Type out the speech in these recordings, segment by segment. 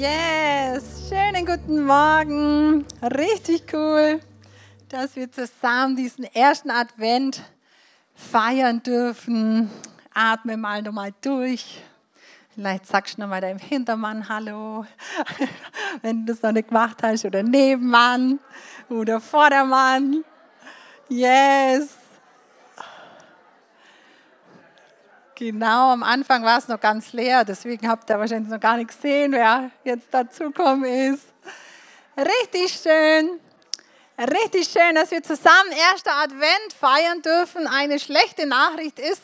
Yes, schönen guten Morgen. Richtig cool, dass wir zusammen diesen ersten Advent feiern dürfen. Atme mal nochmal durch. Vielleicht sagst du nochmal deinem Hintermann Hallo, wenn du das noch nicht gemacht hast, oder Nebenmann oder Vordermann. Yes. Genau, am Anfang war es noch ganz leer, deswegen habt ihr wahrscheinlich noch gar nicht gesehen, wer jetzt dazugekommen ist. Richtig schön, richtig schön, dass wir zusammen erster Advent feiern dürfen. Eine schlechte Nachricht ist,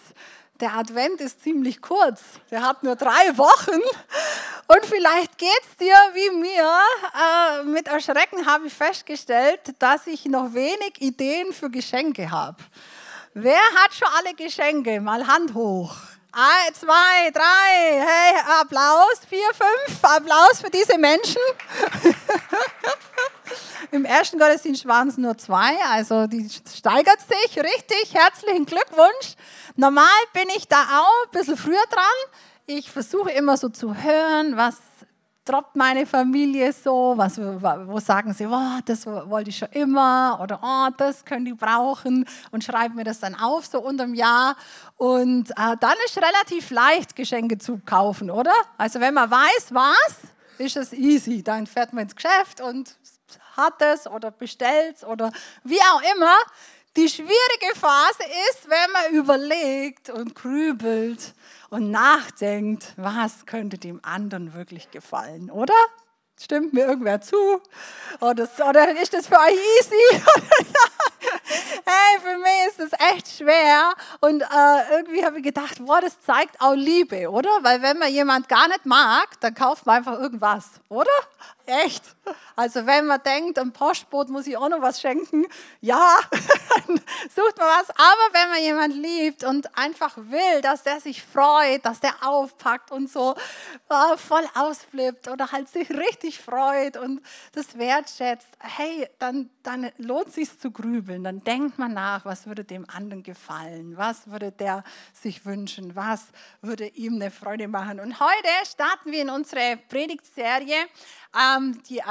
der Advent ist ziemlich kurz. Der hat nur drei Wochen. Und vielleicht geht es dir wie mir. Äh, mit Erschrecken habe ich festgestellt, dass ich noch wenig Ideen für Geschenke habe. Wer hat schon alle Geschenke? Mal Hand hoch. Ein, zwei, drei. Hey, Applaus. Vier, fünf. Applaus für diese Menschen. Im ersten Gottesdienst waren es nur zwei, also die steigert sich richtig. Herzlichen Glückwunsch. Normal bin ich da auch ein bisschen früher dran. Ich versuche immer so zu hören, was droppt meine Familie so? Was, wo sagen sie, oh, das wollte ich schon immer oder oh, das können die brauchen und schreiben mir das dann auf, so unterm Jahr. Und äh, dann ist relativ leicht, Geschenke zu kaufen, oder? Also wenn man weiß, was, ist es easy. Dann fährt man ins Geschäft und hat es oder bestellt es oder wie auch immer. Die schwierige Phase ist, wenn man überlegt und grübelt und nachdenkt, was könnte dem anderen wirklich gefallen, oder? Stimmt mir irgendwer zu? Oder, oder ist das für euch easy? hey, für mich ist das echt schwer. Und äh, irgendwie habe ich gedacht, boah, das zeigt auch Liebe, oder? Weil wenn man jemand gar nicht mag, dann kauft man einfach irgendwas, oder? Echt? Also wenn man denkt, ein Postboot muss ich auch noch was schenken, ja, was. Aber wenn man jemand liebt und einfach will, dass der sich freut, dass der aufpackt und so oh, voll ausflippt oder halt sich richtig freut und das wertschätzt, hey, dann, dann lohnt sich zu grübeln. Dann denkt man nach, was würde dem anderen gefallen, was würde der sich wünschen, was würde ihm eine Freude machen. Und heute starten wir in unsere Predigtserie ähm, die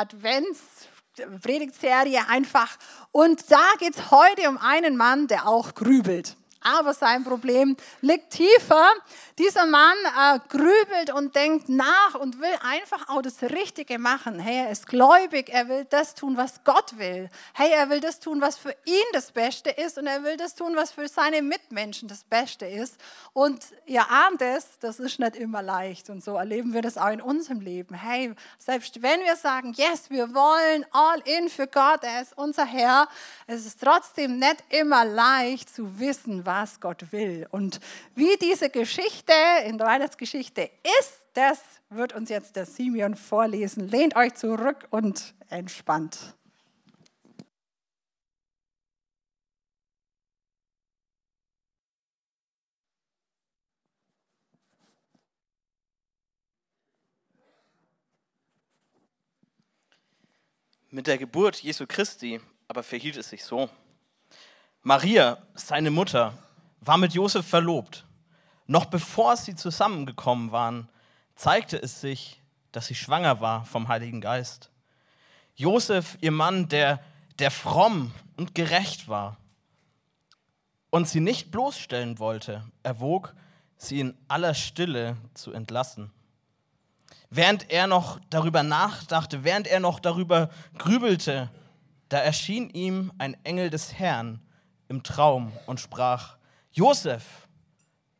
Advents-Predigtserie einfach. Und da geht es heute um einen Mann, der auch grübelt aber sein Problem liegt tiefer. Dieser Mann äh, grübelt und denkt nach und will einfach auch das Richtige machen. Hey, er ist gläubig, er will das tun, was Gott will. Hey, er will das tun, was für ihn das Beste ist und er will das tun, was für seine Mitmenschen das Beste ist. Und ihr ahnt es, das ist nicht immer leicht und so erleben wir das auch in unserem Leben. Hey, selbst wenn wir sagen, yes, wir wollen all in für Gott, er ist unser Herr, es ist trotzdem nicht immer leicht zu wissen, was Gott will. Und wie diese Geschichte in der Weihnachtsgeschichte ist, das wird uns jetzt der Simeon vorlesen. Lehnt euch zurück und entspannt. Mit der Geburt Jesu Christi aber verhielt es sich so. Maria, seine Mutter, war mit Josef verlobt. Noch bevor sie zusammengekommen waren, zeigte es sich, dass sie schwanger war vom Heiligen Geist. Josef, ihr Mann, der, der fromm und gerecht war und sie nicht bloßstellen wollte, erwog, sie in aller Stille zu entlassen. Während er noch darüber nachdachte, während er noch darüber grübelte, da erschien ihm ein Engel des Herrn im Traum und sprach, Josef,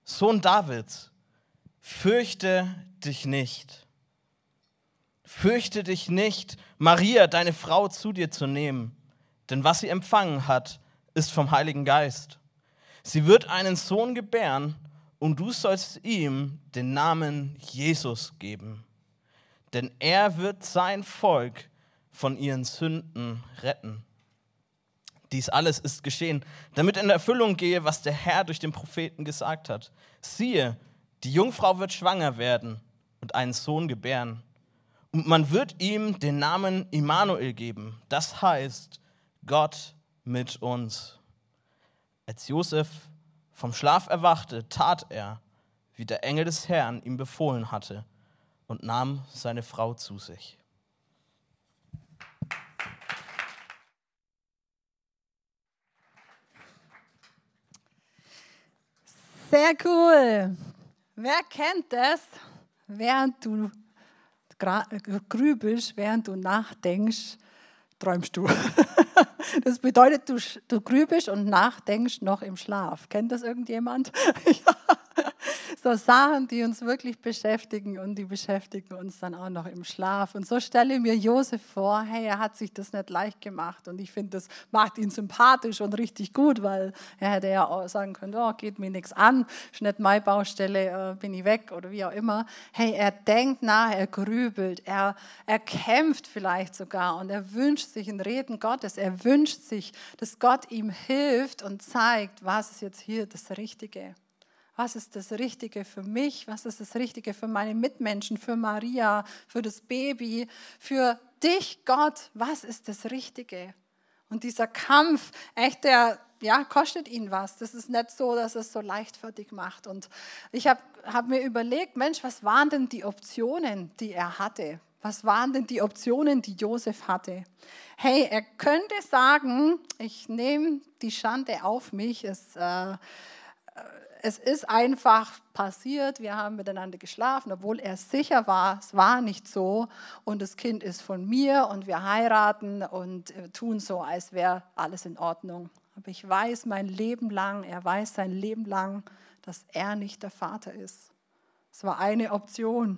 Sohn Davids, fürchte dich nicht. Fürchte dich nicht, Maria, deine Frau, zu dir zu nehmen, denn was sie empfangen hat, ist vom Heiligen Geist. Sie wird einen Sohn gebären und du sollst ihm den Namen Jesus geben, denn er wird sein Volk von ihren Sünden retten. Dies alles ist geschehen, damit in Erfüllung gehe, was der Herr durch den Propheten gesagt hat. Siehe, die Jungfrau wird schwanger werden und einen Sohn gebären. Und man wird ihm den Namen Immanuel geben. Das heißt, Gott mit uns. Als Josef vom Schlaf erwachte, tat er, wie der Engel des Herrn ihm befohlen hatte, und nahm seine Frau zu sich. Sehr cool. Wer kennt das, während du grübelst, während du nachdenkst, träumst du. Das bedeutet, du, du grübelst und nachdenkst noch im Schlaf. Kennt das irgendjemand? ja so Sachen, die uns wirklich beschäftigen und die beschäftigen uns dann auch noch im Schlaf. Und so stelle mir Josef vor, hey, er hat sich das nicht leicht gemacht und ich finde, das macht ihn sympathisch und richtig gut, weil er hätte ja auch sagen können, oh, geht mir nichts an, ist nicht meine Baustelle, äh, bin ich weg oder wie auch immer. Hey, er denkt nach, er grübelt, er, er kämpft vielleicht sogar und er wünscht sich ein Reden Gottes, er wünscht sich, dass Gott ihm hilft und zeigt, was ist jetzt hier das Richtige was ist das Richtige für mich, was ist das Richtige für meine Mitmenschen, für Maria, für das Baby, für dich, Gott, was ist das Richtige? Und dieser Kampf, echt, der ja, kostet ihn was. Das ist nicht so, dass es so leichtfertig macht. Und ich habe hab mir überlegt, Mensch, was waren denn die Optionen, die er hatte? Was waren denn die Optionen, die Josef hatte? Hey, er könnte sagen, ich nehme die Schande auf mich. Es, äh, es ist einfach passiert, wir haben miteinander geschlafen, obwohl er sicher war, es war nicht so und das Kind ist von mir und wir heiraten und äh, tun so, als wäre alles in Ordnung. Aber ich weiß mein Leben lang, er weiß sein Leben lang, dass er nicht der Vater ist. Es war eine Option.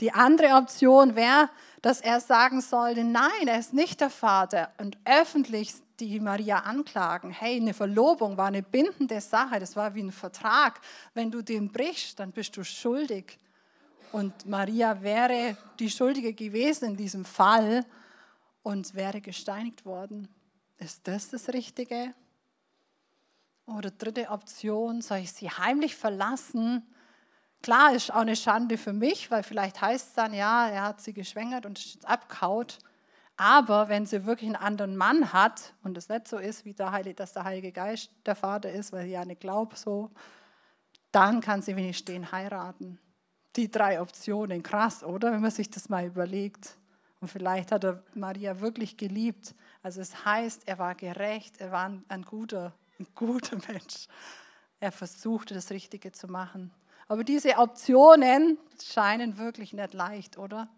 Die andere Option wäre, dass er sagen sollte, nein, er ist nicht der Vater und öffentlich die Maria anklagen. Hey, eine Verlobung war eine bindende Sache, das war wie ein Vertrag. Wenn du den brichst, dann bist du schuldig. Und Maria wäre die Schuldige gewesen in diesem Fall und wäre gesteinigt worden. Ist das das Richtige? Oder dritte Option, soll ich sie heimlich verlassen? Klar, ist auch eine Schande für mich, weil vielleicht heißt es dann, ja, er hat sie geschwängert und ist jetzt abgehaut. Aber wenn sie wirklich einen anderen Mann hat und es nicht so ist, wie der Heilige, dass der Heilige Geist der Vater ist, weil sie ja nicht glaubt so, dann kann sie wenigstens stehen heiraten. Die drei Optionen, krass, oder? Wenn man sich das mal überlegt. Und vielleicht hat er Maria wirklich geliebt. Also es heißt, er war gerecht, er war ein guter, ein guter Mensch. Er versuchte das Richtige zu machen. Aber diese Optionen scheinen wirklich nicht leicht, oder?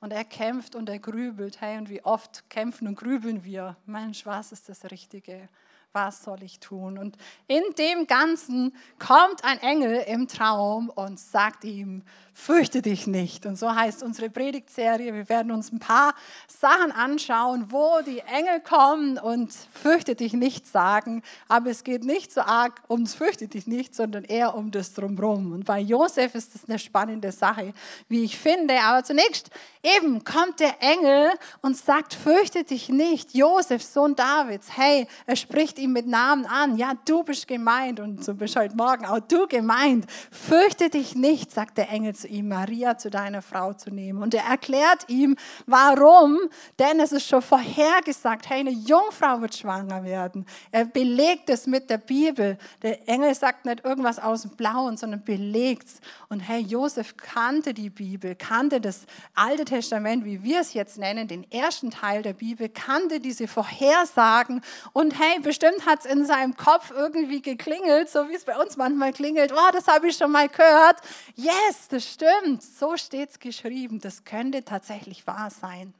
Und er kämpft und er grübelt. Hey, und wie oft kämpfen und grübeln wir? Mensch, was ist das Richtige? Was soll ich tun? Und in dem Ganzen kommt ein Engel im Traum und sagt ihm, fürchte dich nicht. Und so heißt unsere Predigtserie. Wir werden uns ein paar Sachen anschauen, wo die Engel kommen und fürchte dich nicht sagen. Aber es geht nicht so arg ums fürchte dich nicht, sondern eher um das Drumherum. Und bei Josef ist das eine spannende Sache, wie ich finde. Aber zunächst eben kommt der Engel und sagt, fürchte dich nicht. Josef, Sohn Davids, hey, er spricht ihm ihn mit Namen an. Ja, du bist gemeint und so bist heute Morgen auch du gemeint. Fürchte dich nicht, sagt der Engel zu ihm, Maria zu deiner Frau zu nehmen. Und er erklärt ihm, warum, denn es ist schon vorhergesagt, hey, eine Jungfrau wird schwanger werden. Er belegt es mit der Bibel. Der Engel sagt nicht irgendwas aus dem Blauen, sondern belegt es. Und hey, Josef kannte die Bibel, kannte das Alte Testament, wie wir es jetzt nennen, den ersten Teil der Bibel, kannte diese Vorhersagen und hey, bestimmt bestimmt hat es in seinem Kopf irgendwie geklingelt, so wie es bei uns manchmal klingelt. Oh, das habe ich schon mal gehört. Yes, das stimmt. So steht es geschrieben. Das könnte tatsächlich wahr sein.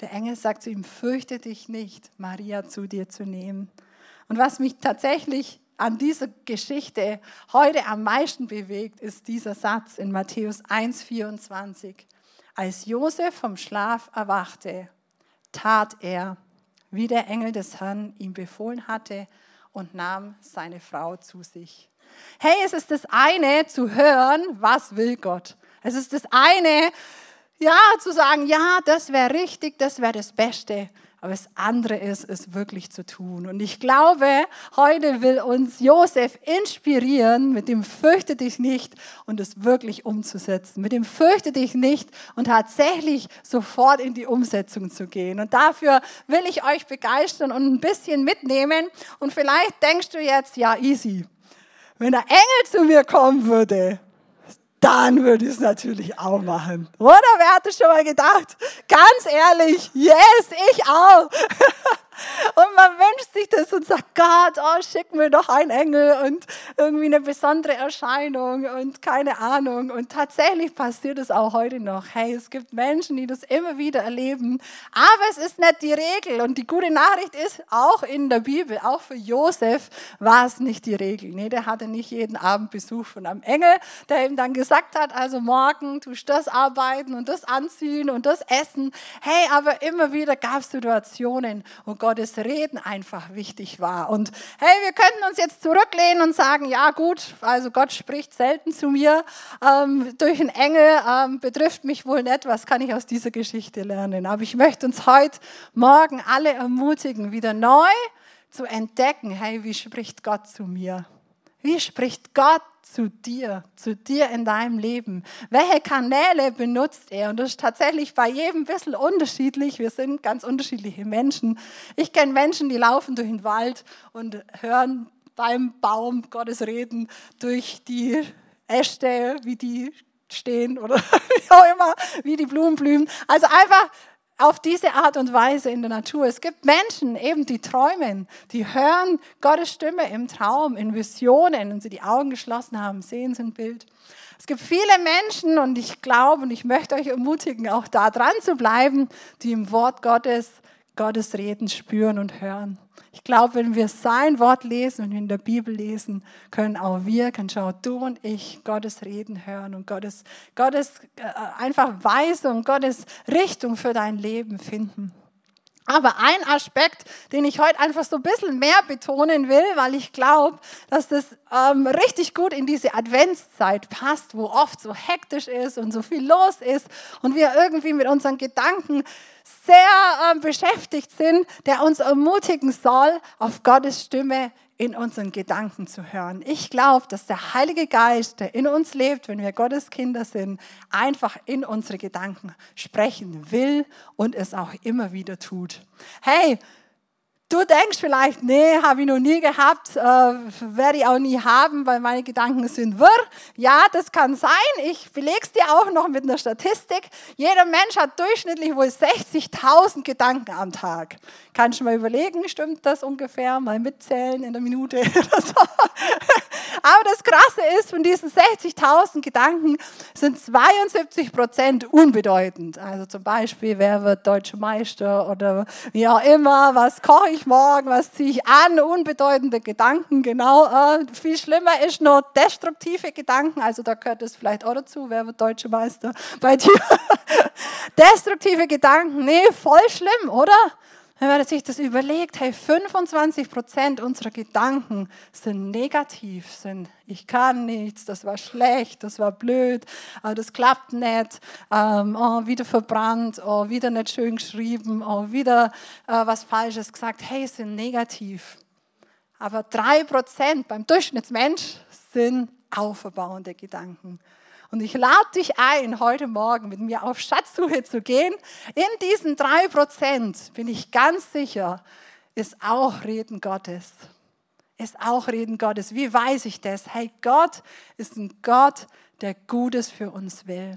Der Engel sagt zu ihm, fürchte dich nicht, Maria zu dir zu nehmen. Und was mich tatsächlich an dieser Geschichte heute am meisten bewegt, ist dieser Satz in Matthäus 1,24. Als Josef vom Schlaf erwachte, tat er, wie der Engel des Herrn ihm befohlen hatte und nahm seine Frau zu sich. Hey, es ist das eine zu hören, was will Gott. Es ist das eine, ja, zu sagen, ja, das wäre richtig, das wäre das Beste. Aber das andere ist, es wirklich zu tun. Und ich glaube, heute will uns Josef inspirieren, mit dem Fürchte dich nicht und es wirklich umzusetzen. Mit dem Fürchte dich nicht und tatsächlich sofort in die Umsetzung zu gehen. Und dafür will ich euch begeistern und ein bisschen mitnehmen. Und vielleicht denkst du jetzt, ja, easy. Wenn der Engel zu mir kommen würde, dann würde ich es natürlich auch machen. Oder wer hat das schon mal gedacht? Ganz ehrlich, yes, ich auch. Und man wünscht sich das und sagt, Gott, oh, schick mir doch einen Engel und irgendwie eine besondere Erscheinung und keine Ahnung. Und tatsächlich passiert es auch heute noch. Hey, es gibt Menschen, die das immer wieder erleben. Aber es ist nicht die Regel. Und die gute Nachricht ist, auch in der Bibel, auch für Josef war es nicht die Regel. Nee, der hatte nicht jeden Abend Besuch von einem Engel, der ihm dann gesagt hat, also morgen tust du das arbeiten und das anziehen und das essen. Hey, aber immer wieder gab es Situationen, wo Gottes Reden einfach wichtig war. Und hey, wir könnten uns jetzt zurücklehnen und sagen, ja gut, also Gott spricht selten zu mir ähm, durch einen Engel, ähm, betrifft mich wohl nicht, was kann ich aus dieser Geschichte lernen. Aber ich möchte uns heute Morgen alle ermutigen, wieder neu zu entdecken, hey, wie spricht Gott zu mir? Wie spricht Gott zu dir, zu dir in deinem Leben? Welche Kanäle benutzt er? Und das ist tatsächlich bei jedem ein bisschen unterschiedlich. Wir sind ganz unterschiedliche Menschen. Ich kenne Menschen, die laufen durch den Wald und hören beim Baum Gottes reden durch die Äste, wie die stehen oder wie auch immer, wie die Blumen blühen. Also einfach auf diese Art und Weise in der Natur. Es gibt Menschen, eben die träumen, die hören Gottes Stimme im Traum, in Visionen, wenn sie die Augen geschlossen haben, sehen sie ein Bild. Es gibt viele Menschen und ich glaube und ich möchte euch ermutigen, auch da dran zu bleiben, die im Wort Gottes Gottes Reden spüren und hören. Ich glaube, wenn wir sein Wort lesen und in der Bibel lesen, können auch wir, können schau du und ich Gottes Reden hören und Gottes, Gottes äh, einfach Weisung, Gottes Richtung für dein Leben finden. Aber ein Aspekt, den ich heute einfach so ein bisschen mehr betonen will, weil ich glaube, dass das ähm, richtig gut in diese Adventszeit passt, wo oft so hektisch ist und so viel los ist und wir irgendwie mit unseren Gedanken sehr äh, beschäftigt sind, der uns ermutigen soll, auf Gottes Stimme in unseren Gedanken zu hören. Ich glaube, dass der Heilige Geist, der in uns lebt, wenn wir Gottes Kinder sind, einfach in unsere Gedanken sprechen will und es auch immer wieder tut. Hey, Du denkst vielleicht, nee, habe ich noch nie gehabt, äh, werde ich auch nie haben, weil meine Gedanken sind wirr. Ja, das kann sein. Ich belege es dir auch noch mit einer Statistik. Jeder Mensch hat durchschnittlich wohl 60.000 Gedanken am Tag. Kannst du mal überlegen, stimmt das ungefähr? Mal mitzählen in der Minute oder so. Aber das Krasse ist, von diesen 60.000 Gedanken sind 72 Prozent unbedeutend. Also zum Beispiel, wer wird deutscher Meister oder wie auch immer, was koche ich morgen, was ziehe ich an, unbedeutende Gedanken, genau. Äh, viel schlimmer ist noch destruktive Gedanken, also da gehört es vielleicht auch dazu, wer wird deutscher Meister bei dir? destruktive Gedanken, nee, voll schlimm, oder? Wenn man sich das überlegt, hey, 25 Prozent unserer Gedanken sind negativ, sind ich kann nichts, das war schlecht, das war blöd, äh, das klappt nicht, ähm, oh, wieder verbrannt, oh, wieder nicht schön geschrieben, oh, wieder äh, was Falsches gesagt, hey, sind negativ. Aber drei Prozent beim Durchschnittsmensch sind auferbauende Gedanken. Und ich lade dich ein, heute Morgen mit mir auf Schatzsuche zu gehen. In diesen drei Prozent bin ich ganz sicher, ist auch Reden Gottes. Ist auch Reden Gottes. Wie weiß ich das? Hey, Gott ist ein Gott, der Gutes für uns will,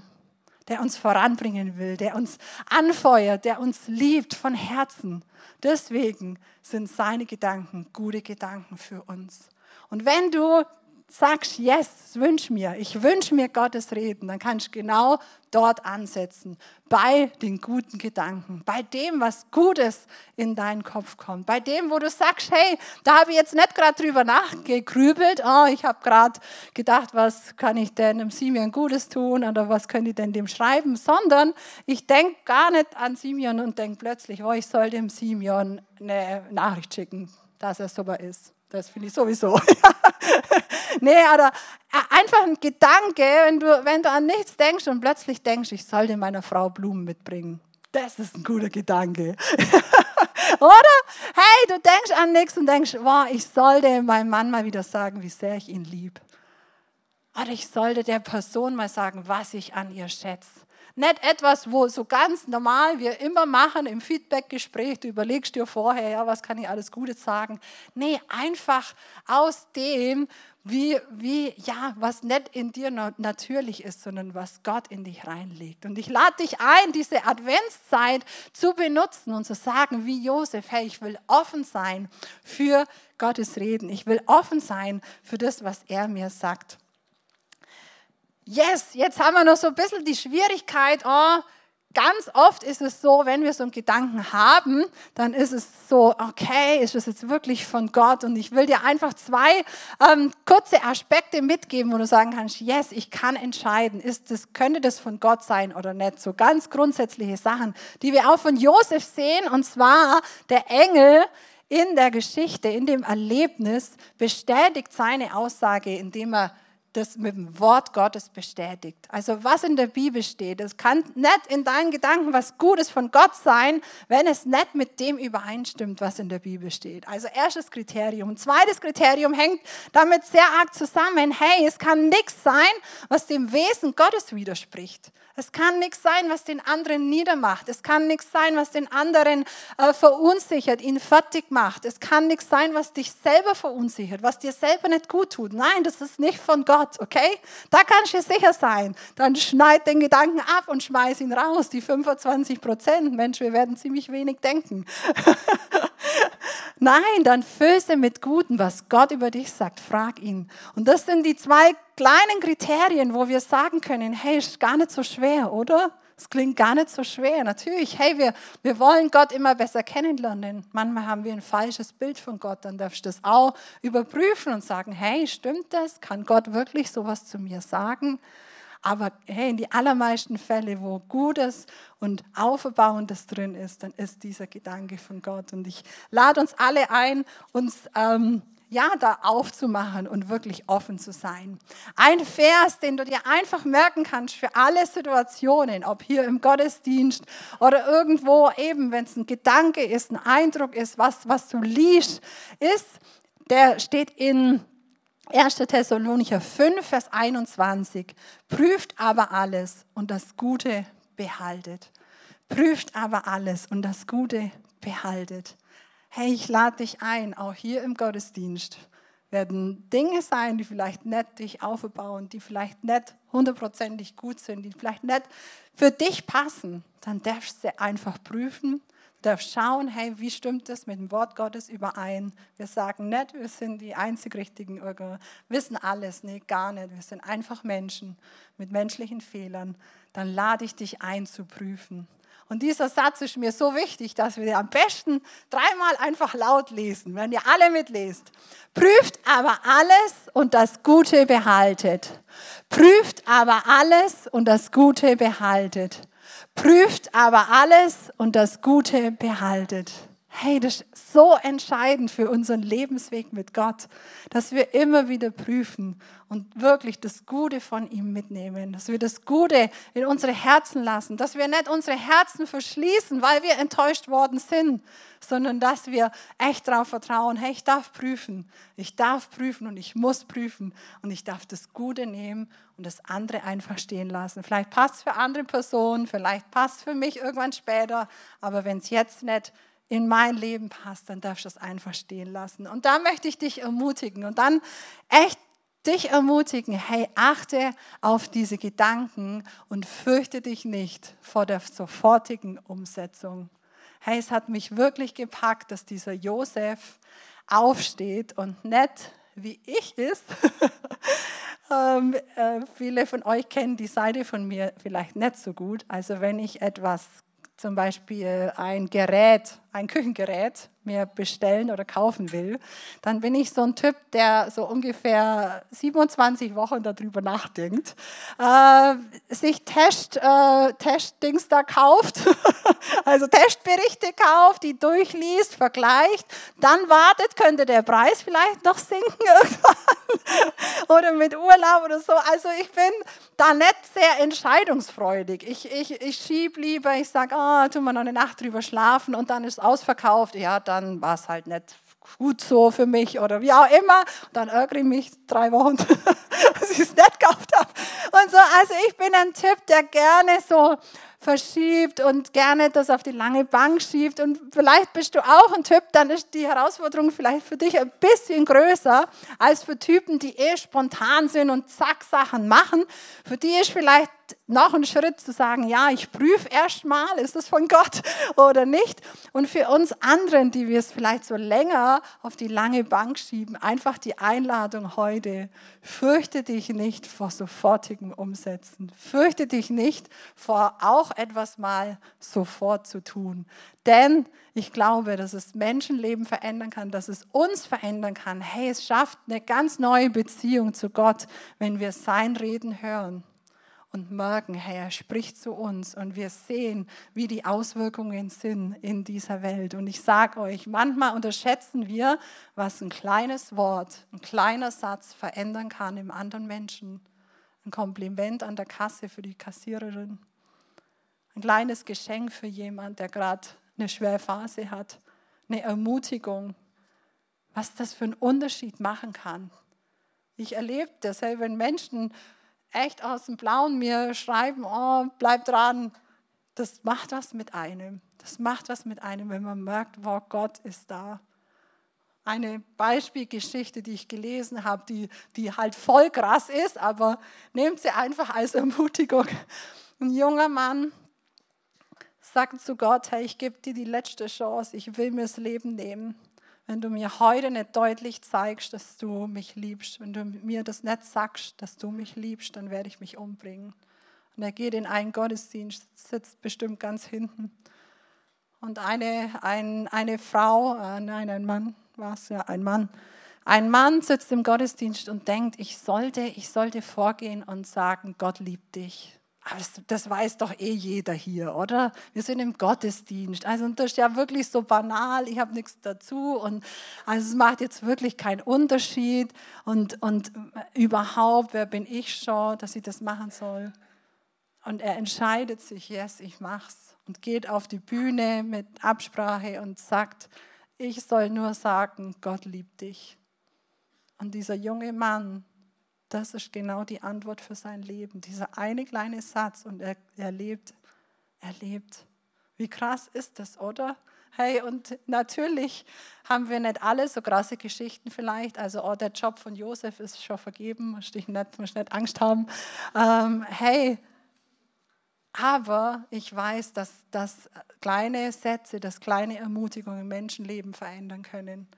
der uns voranbringen will, der uns anfeuert, der uns liebt von Herzen. Deswegen sind seine Gedanken gute Gedanken für uns. Und wenn du sagst, yes, wünsch mir, ich wünsche mir Gottes Reden, dann kannst du genau dort ansetzen, bei den guten Gedanken, bei dem, was Gutes in deinen Kopf kommt, bei dem, wo du sagst, hey, da habe ich jetzt nicht gerade drüber nachgegrübelt, oh, ich habe gerade gedacht, was kann ich denn dem Simeon Gutes tun oder was könnte ich denn dem schreiben, sondern ich denke gar nicht an Simeon und denke plötzlich, oh, ich soll dem Simeon eine Nachricht schicken, dass er so ist. Das finde ich sowieso. nee, oder äh, einfach ein Gedanke, wenn du, wenn du an nichts denkst und plötzlich denkst, ich sollte meiner Frau Blumen mitbringen. Das ist ein guter Gedanke. Oder? Hey, du denkst an nichts und denkst, wow, ich sollte meinem Mann mal wieder sagen, wie sehr ich ihn liebe. Oder ich sollte der Person mal sagen, was ich an ihr schätze. Nicht etwas, wo so ganz normal wir immer machen im Feedbackgespräch, du überlegst dir vorher, ja, was kann ich alles Gutes sagen. Nee, einfach aus dem, wie, wie, ja, was nicht in dir natürlich ist, sondern was Gott in dich reinlegt. Und ich lade dich ein, diese Adventszeit zu benutzen und zu sagen, wie Josef, hey, ich will offen sein für Gottes Reden. Ich will offen sein für das, was er mir sagt. Yes, jetzt haben wir noch so ein bisschen die Schwierigkeit, oh, ganz oft ist es so, wenn wir so einen Gedanken haben, dann ist es so, okay, ist das jetzt wirklich von Gott? Und ich will dir einfach zwei ähm, kurze Aspekte mitgeben, wo du sagen kannst, yes, ich kann entscheiden, ist das, könnte das von Gott sein oder nicht? So ganz grundsätzliche Sachen, die wir auch von Josef sehen, und zwar der Engel in der Geschichte, in dem Erlebnis, bestätigt seine Aussage, indem er das mit dem Wort Gottes bestätigt. Also was in der Bibel steht, es kann nicht in deinen Gedanken was Gutes von Gott sein, wenn es nicht mit dem übereinstimmt, was in der Bibel steht. Also erstes Kriterium. Zweites Kriterium hängt damit sehr arg zusammen. Hey, es kann nichts sein, was dem Wesen Gottes widerspricht. Es kann nichts sein, was den anderen niedermacht. Es kann nichts sein, was den anderen äh, verunsichert, ihn fertig macht. Es kann nichts sein, was dich selber verunsichert, was dir selber nicht gut tut. Nein, das ist nicht von Gott, okay? Da kannst du sicher sein. Dann schneid den Gedanken ab und schmeiß ihn raus. Die 25 Prozent, Mensch, wir werden ziemlich wenig denken. Nein, dann füße mit Guten, was Gott über dich sagt. Frag ihn. Und das sind die zwei kleinen Kriterien, wo wir sagen können, hey, ist gar nicht so schwer, oder? Es klingt gar nicht so schwer. Natürlich, hey, wir, wir wollen Gott immer besser kennenlernen. Manchmal haben wir ein falsches Bild von Gott. Dann darfst du das auch überprüfen und sagen, hey, stimmt das? Kann Gott wirklich sowas zu mir sagen? Aber hey, in die allermeisten Fälle, wo Gutes und Aufbauendes drin ist, dann ist dieser Gedanke von Gott. Und ich lade uns alle ein, uns ähm, ja, da aufzumachen und wirklich offen zu sein. Ein Vers, den du dir einfach merken kannst für alle Situationen, ob hier im Gottesdienst oder irgendwo eben, wenn es ein Gedanke ist, ein Eindruck ist, was, was du liest, ist, der steht in 1. Thessalonicher 5, Vers 21. Prüft aber alles und das Gute behaltet. Prüft aber alles und das Gute behaltet hey, ich lade dich ein, auch hier im Gottesdienst werden Dinge sein, die vielleicht nicht dich aufbauen, die vielleicht nicht hundertprozentig gut sind, die vielleicht nicht für dich passen, dann darfst du sie einfach prüfen, darfst schauen, hey, wie stimmt das mit dem Wort Gottes überein? Wir sagen nicht, wir sind die einzig richtigen, wissen alles, nee, gar nicht. Wir sind einfach Menschen mit menschlichen Fehlern. Dann lade ich dich ein zu prüfen. Und dieser Satz ist mir so wichtig, dass wir den am besten dreimal einfach laut lesen, wenn ihr alle mitlest. Prüft aber alles und das Gute behaltet. Prüft aber alles und das Gute behaltet. Prüft aber alles und das Gute behaltet. Hey, das ist so entscheidend für unseren Lebensweg mit Gott, dass wir immer wieder prüfen und wirklich das Gute von ihm mitnehmen, dass wir das Gute in unsere Herzen lassen, dass wir nicht unsere Herzen verschließen, weil wir enttäuscht worden sind, sondern dass wir echt darauf vertrauen, hey, ich darf prüfen, ich darf prüfen und ich muss prüfen und ich darf das Gute nehmen und das andere einfach stehen lassen. Vielleicht passt es für andere Personen, vielleicht passt es für mich irgendwann später, aber wenn es jetzt nicht in mein Leben passt, dann darfst du es einfach stehen lassen. Und da möchte ich dich ermutigen und dann echt dich ermutigen, hey, achte auf diese Gedanken und fürchte dich nicht vor der sofortigen Umsetzung. Hey, es hat mich wirklich gepackt, dass dieser Josef aufsteht und nicht wie ich ist. ähm, äh, viele von euch kennen die Seite von mir vielleicht nicht so gut. Also wenn ich etwas zum Beispiel ein Gerät, ein Küchengerät mir bestellen oder kaufen will, dann bin ich so ein Typ, der so ungefähr 27 Wochen darüber nachdenkt, äh, sich Test, äh, Testdings da kauft, also Testberichte kauft, die durchliest, vergleicht, dann wartet, könnte der Preis vielleicht noch sinken irgendwann oder mit Urlaub oder so. Also ich bin da nicht sehr entscheidungsfreudig. Ich, ich, ich schiebe lieber, ich sage, oh, tun wir noch eine Nacht drüber schlafen und dann ist ausverkauft. Ja, dann war es halt nicht gut so für mich oder wie auch immer. Und dann ärgere ich mich drei Wochen, dass ich es nicht gekauft habe. Und so, also ich bin ein Typ, der gerne so verschiebt und gerne das auf die lange Bank schiebt. Und vielleicht bist du auch ein Typ, dann ist die Herausforderung vielleicht für dich ein bisschen größer als für Typen, die eh spontan sind und zack Sachen machen. Für die ist vielleicht noch ein Schritt zu sagen, ja, ich prüfe erstmal, ist das von Gott oder nicht. Und für uns anderen, die wir es vielleicht so länger auf die lange Bank schieben, einfach die Einladung heute, fürchte dich nicht vor sofortigem Umsetzen. Fürchte dich nicht vor auch etwas mal sofort zu tun. Denn ich glaube, dass es Menschenleben verändern kann, dass es uns verändern kann. Hey, es schafft eine ganz neue Beziehung zu Gott, wenn wir sein Reden hören und merken, hey, er spricht zu uns und wir sehen, wie die Auswirkungen sind in dieser Welt. Und ich sage euch, manchmal unterschätzen wir, was ein kleines Wort, ein kleiner Satz verändern kann im anderen Menschen. Ein Kompliment an der Kasse für die Kassiererin. Ein kleines Geschenk für jemand, der gerade eine schwere Phase hat. Eine Ermutigung. Was das für einen Unterschied machen kann. Ich erlebe das, wenn Menschen echt aus dem Blauen mir schreiben, oh, bleib dran. Das macht was mit einem. Das macht was mit einem, wenn man merkt, wow, Gott ist da. Eine Beispielgeschichte, die ich gelesen habe, die, die halt voll krass ist, aber nehmt sie einfach als Ermutigung. Ein junger Mann sagt zu Gott, hey, ich gebe dir die letzte Chance, ich will mir das Leben nehmen wenn du mir heute nicht deutlich zeigst, dass du mich liebst, wenn du mir das nicht sagst, dass du mich liebst, dann werde ich mich umbringen. Und er geht in einen Gottesdienst, sitzt bestimmt ganz hinten. Und eine, ein, eine Frau, äh, nein, ein Mann war es, ja, ein Mann, ein Mann sitzt im Gottesdienst und denkt, ich sollte, ich sollte vorgehen und sagen, Gott liebt dich. Das, das, weiß doch eh jeder hier, oder? Wir sind im Gottesdienst. Also das ist ja wirklich so banal, ich habe nichts dazu. Und also es macht jetzt wirklich keinen Unterschied. Und, und überhaupt, wer bin ich schon, dass ich das machen soll? Und er entscheidet sich, yes, ich mach's. Und geht auf die Bühne mit Absprache und sagt, ich soll nur sagen, Gott liebt dich. Und dieser junge Mann das ist genau die Antwort für sein Leben. Dieser eine kleine Satz und er, er lebt, er lebt. Wie krass ist das, oder? Hey, und natürlich haben wir nicht alle so krasse Geschichten vielleicht. Also, oh, der Job von Josef ist schon vergeben, muss ich nicht, muss nicht Angst haben. Ähm, hey, aber ich weiß, dass, dass kleine Sätze, dass kleine Ermutigungen Menschenleben verändern können.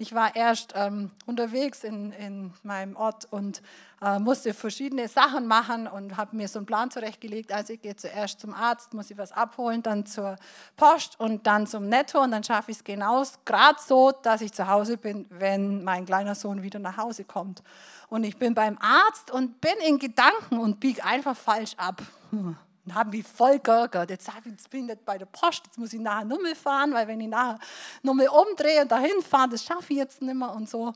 Ich war erst ähm, unterwegs in, in meinem Ort und äh, musste verschiedene Sachen machen und habe mir so einen Plan zurechtgelegt. Also ich gehe zuerst zum Arzt, muss ich was abholen, dann zur Post und dann zum Netto und dann schaffe ich es genau gerade so, dass ich zu Hause bin, wenn mein kleiner Sohn wieder nach Hause kommt. Und ich bin beim Arzt und bin in Gedanken und biege einfach falsch ab. Hm und haben mich voll geärgert. Jetzt, jetzt bin ich nicht bei der Post, jetzt muss ich nachher Nummer fahren, weil wenn ich nachher Nummer umdrehe und dahin fahre, das schaffe ich jetzt nicht mehr und so.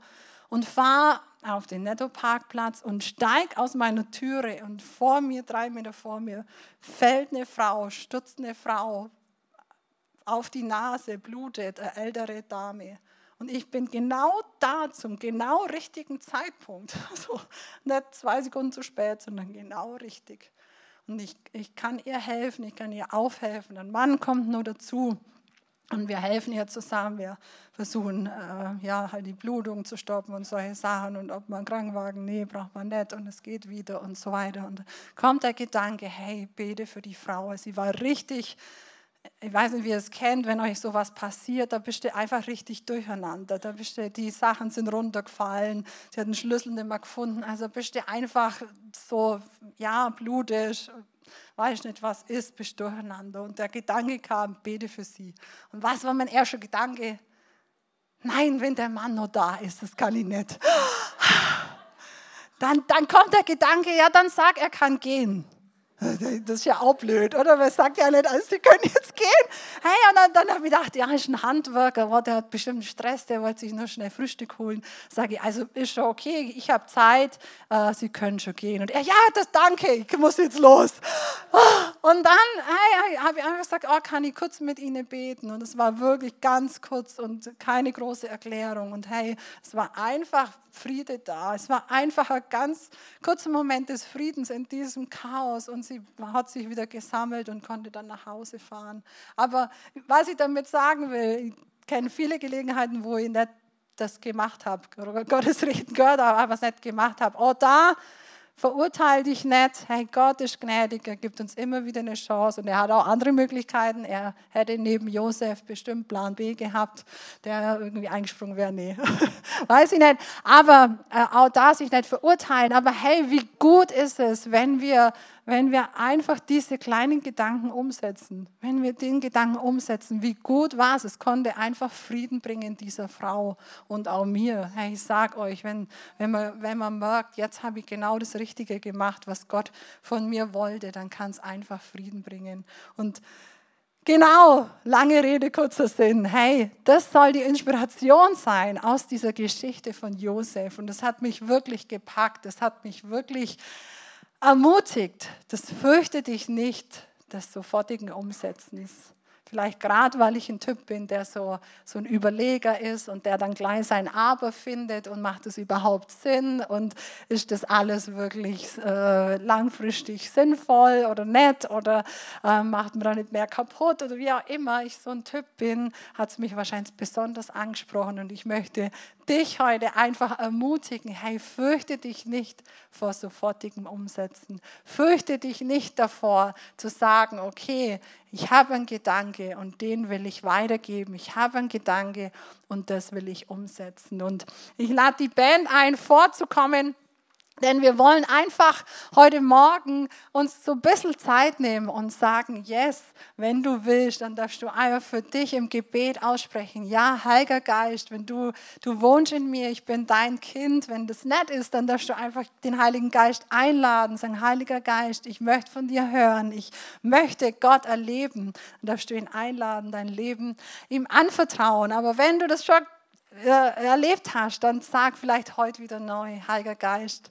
Und fahre auf den Netto-Parkplatz und steige aus meiner Türe und vor mir, drei Meter vor mir, fällt eine Frau, stürzt eine Frau auf die Nase, blutet, eine ältere Dame. Und ich bin genau da zum genau richtigen Zeitpunkt. Also nicht zwei Sekunden zu spät, sondern genau richtig. Und ich, ich kann ihr helfen, ich kann ihr aufhelfen. Ein Mann kommt nur dazu. Und wir helfen ihr zusammen. Wir versuchen, äh, ja, halt die Blutung zu stoppen und solche Sachen. Und ob man einen Krankenwagen, nee, braucht man nicht. Und es geht wieder und so weiter. Und kommt der Gedanke, hey, bete für die Frau. Sie war richtig ich weiß nicht, wie ihr es kennt, wenn euch sowas passiert, da bist du einfach richtig durcheinander. Da bist du, die Sachen sind runtergefallen, sie hat den Schlüssel nicht mehr gefunden. Also bist du einfach so, ja, blutisch, weiß nicht, was ist, bist durcheinander. Und der Gedanke kam, bete für sie. Und was war mein erster Gedanke? Nein, wenn der Mann noch da ist, das kann ich nicht. Dann, dann kommt der Gedanke, ja, dann sag, er kann gehen. Das ist ja auch blöd, oder? Man sagt ja nicht, also Sie können jetzt gehen. Hey, und dann, dann habe ich gedacht, ja, ist ein Handwerker, oh, der hat bestimmt Stress, der wollte sich nur schnell Frühstück holen. Sage ich, also ist schon okay, ich habe Zeit, äh, Sie können schon gehen. Und er, ja, das danke, ich muss jetzt los. Und dann habe ich einfach gesagt, oh, kann ich kurz mit Ihnen beten? Und es war wirklich ganz kurz und keine große Erklärung. Und hey, es war einfach Friede da. Es war einfach ein ganz kurzer Moment des Friedens in diesem Chaos und sie hat sich wieder gesammelt und konnte dann nach Hause fahren. Aber was ich damit sagen will, ich kenne viele Gelegenheiten, wo ich nicht das gemacht habe, Gottes Reden gehört habe, aber es nicht gemacht habe. Oh, da Verurteile dich nicht. Hey, Gott ist gnädig, er gibt uns immer wieder eine Chance und er hat auch andere Möglichkeiten. Er hätte neben Josef bestimmt Plan B gehabt, der irgendwie eingesprungen wäre. Nee, weiß ich nicht. Aber äh, auch da sich nicht verurteilen. Aber hey, wie gut ist es, wenn wir wenn wir einfach diese kleinen Gedanken umsetzen, wenn wir den Gedanken umsetzen, wie gut war es, es konnte einfach Frieden bringen dieser Frau und auch mir. Hey, ich sage euch, wenn, wenn, man, wenn man merkt, jetzt habe ich genau das Richtige gemacht, was Gott von mir wollte, dann kann es einfach Frieden bringen. Und Genau, lange Rede, kurzer Sinn. Hey, das soll die Inspiration sein aus dieser Geschichte von Josef. Und das hat mich wirklich gepackt, das hat mich wirklich ermutigt, das fürchte dich nicht des sofortigen Umsetzens. Vielleicht gerade, weil ich ein Typ bin, der so, so ein Überleger ist und der dann gleich sein Aber findet und macht es überhaupt Sinn und ist das alles wirklich äh, langfristig sinnvoll oder nett oder äh, macht man da nicht mehr kaputt oder wie auch immer ich so ein Typ bin, hat es mich wahrscheinlich besonders angesprochen und ich möchte dich heute einfach ermutigen, hey, fürchte dich nicht vor sofortigem Umsetzen. Fürchte dich nicht davor zu sagen, okay, ich habe einen Gedanke und den will ich weitergeben. Ich habe einen Gedanke und das will ich umsetzen. Und ich lade die Band ein, vorzukommen. Denn wir wollen einfach heute Morgen uns so ein bisschen Zeit nehmen und sagen, yes, wenn du willst, dann darfst du einfach für dich im Gebet aussprechen. Ja, Heiliger Geist, wenn du, du wohnst in mir, ich bin dein Kind. Wenn das nett ist, dann darfst du einfach den Heiligen Geist einladen, sagen, Heiliger Geist, ich möchte von dir hören. Ich möchte Gott erleben. Dann darfst du ihn einladen, dein Leben ihm anvertrauen. Aber wenn du das schon äh, erlebt hast, dann sag vielleicht heute wieder neu, Heiliger Geist,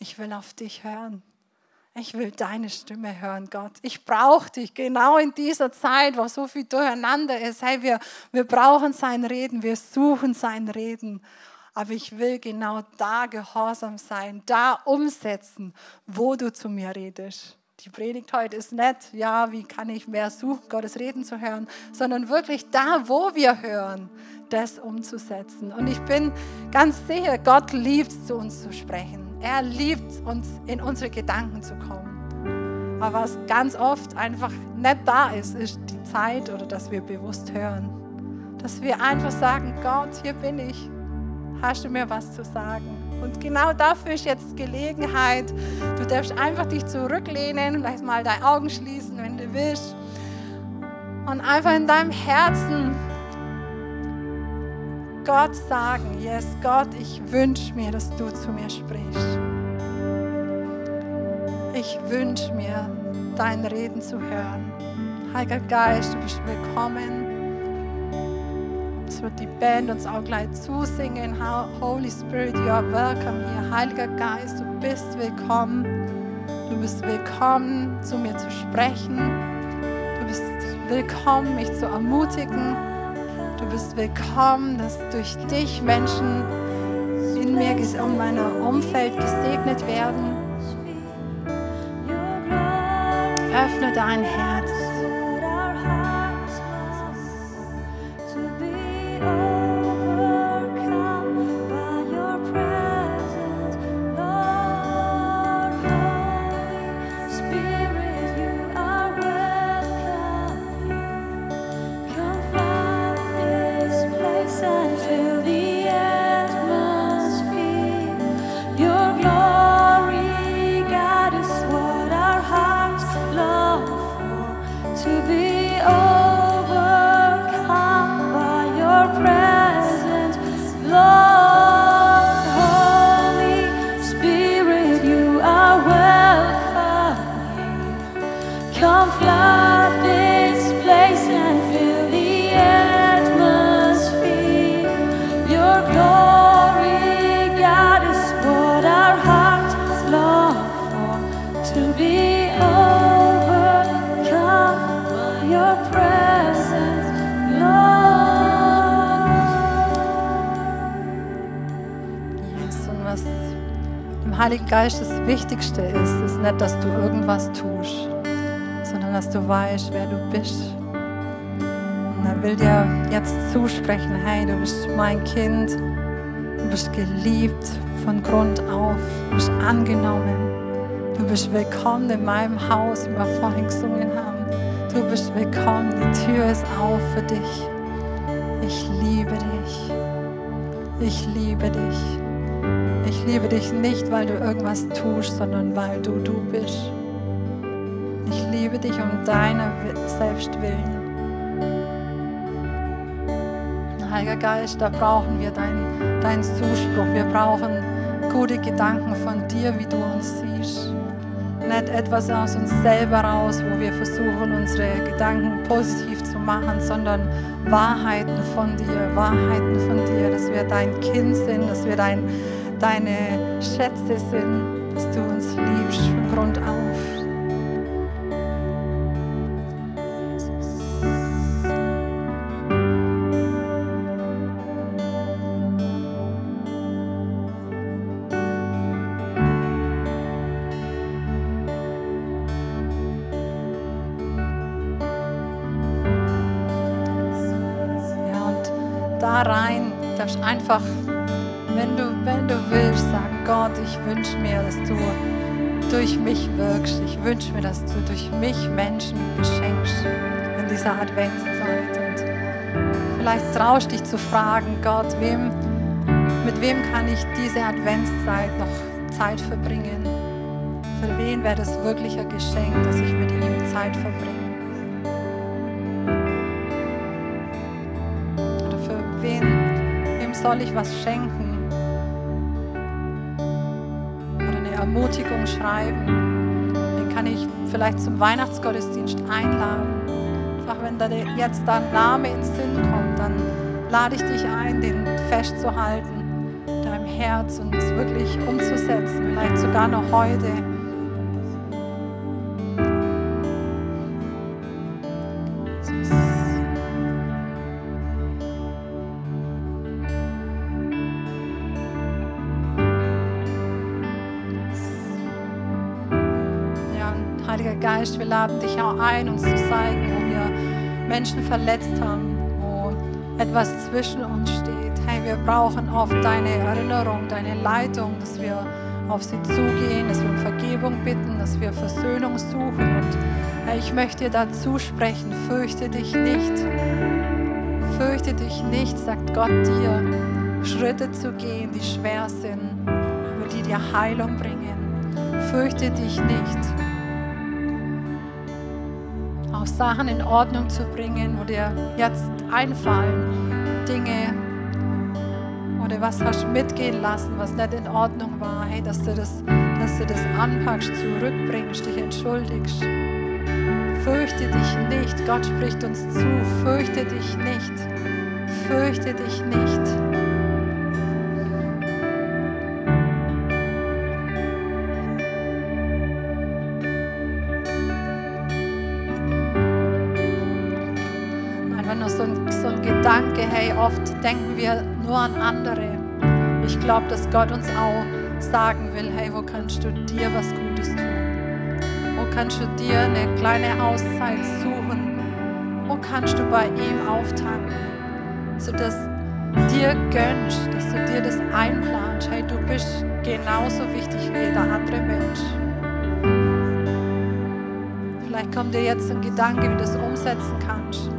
ich will auf dich hören. Ich will deine Stimme hören, Gott. Ich brauche dich genau in dieser Zeit, wo so viel durcheinander ist. Hey, wir, wir brauchen sein Reden, wir suchen sein Reden. Aber ich will genau da gehorsam sein, da umsetzen, wo du zu mir redest. Die Predigt heute ist nicht, ja, wie kann ich mehr suchen, Gottes Reden zu hören, sondern wirklich da, wo wir hören, das umzusetzen. Und ich bin ganz sicher, Gott liebt es, zu uns zu sprechen. Er liebt uns, in unsere Gedanken zu kommen. Aber was ganz oft einfach nicht da ist, ist die Zeit oder dass wir bewusst hören. Dass wir einfach sagen, Gott, hier bin ich. Hast du mir was zu sagen? Und genau dafür ist jetzt Gelegenheit. Du darfst einfach dich zurücklehnen, vielleicht mal deine Augen schließen, wenn du willst. Und einfach in deinem Herzen Gott sagen, yes, Gott, ich wünsche mir, dass du zu mir sprichst. Ich wünsche mir, dein Reden zu hören. Heiliger Geist, du bist willkommen. Wird die Band uns auch gleich zusingen. Holy Spirit, you are welcome hier. Heiliger Geist, du bist willkommen. Du bist willkommen, zu mir zu sprechen. Du bist willkommen, mich zu ermutigen. Du bist willkommen, dass durch dich Menschen in mir und meinem Umfeld gesegnet werden. Öffne dein Herz. Was dem Heiligen Geist das Wichtigste ist, ist nicht, dass du irgendwas tust, sondern dass du weißt, wer du bist. Und er will dir jetzt zusprechen, hey, du bist mein Kind, du bist geliebt von Grund auf, du bist angenommen. Du bist willkommen in meinem Haus, wie wir vorhin gesungen haben. Du bist willkommen, die Tür ist auf für dich. Ich liebe dich. Ich liebe dich. Ich liebe dich nicht, weil du irgendwas tust, sondern weil du du bist. Ich liebe dich um deiner selbst willen. Heiliger Geist, da brauchen wir deinen dein Zuspruch. Wir brauchen gute Gedanken von dir, wie du uns siehst. Nicht etwas aus uns selber raus, wo wir versuchen, unsere Gedanken positiv zu machen, sondern Wahrheiten von dir, Wahrheiten von dir, dass wir dein Kind sind, dass wir dein, deine Schätze sind, dass du uns liebst von Grund auf. einfach, Gott, ich wünsche mir, dass du durch mich wirkst. Ich wünsche mir, dass du durch mich Menschen beschenkst in dieser Adventszeit. Und vielleicht traust dich zu fragen, Gott, wem, mit wem kann ich diese Adventszeit noch Zeit verbringen? Für wen wäre das wirklich ein Geschenk, dass ich mit ihm Zeit verbringe? soll ich was schenken Ermutigung schreiben. Den kann ich vielleicht zum Weihnachtsgottesdienst einladen. Einfach wenn da jetzt dein Name ins Sinn kommt, dann lade ich dich ein, den festzuhalten, deinem Herz und es wirklich umzusetzen, vielleicht sogar noch heute. Auch ein, uns zu zeigen, wo wir Menschen verletzt haben, wo etwas zwischen uns steht. Hey, wir brauchen oft deine Erinnerung, deine Leitung, dass wir auf sie zugehen, dass wir um Vergebung bitten, dass wir Versöhnung suchen. Und hey, ich möchte dir dazu sprechen, fürchte dich nicht. Fürchte dich nicht, sagt Gott dir, Schritte zu gehen, die schwer sind, aber die dir Heilung bringen. Fürchte dich nicht auch Sachen in Ordnung zu bringen, wo dir jetzt einfallen, Dinge oder was hast du mitgehen lassen, was nicht in Ordnung war, hey, dass du das, dass du das anpackst, zurückbringst, dich entschuldigst. Fürchte dich nicht, Gott spricht uns zu, fürchte dich nicht, fürchte dich nicht. Oft denken wir nur an andere. Ich glaube, dass Gott uns auch sagen will, hey, wo kannst du dir was Gutes tun? Wo kannst du dir eine kleine Auszeit suchen? Wo kannst du bei ihm auftanken, sodass dir gönnst, dass du dir das einplanst. Hey, du bist genauso wichtig wie jeder andere Mensch. Vielleicht kommt dir jetzt ein Gedanke, wie du das umsetzen kannst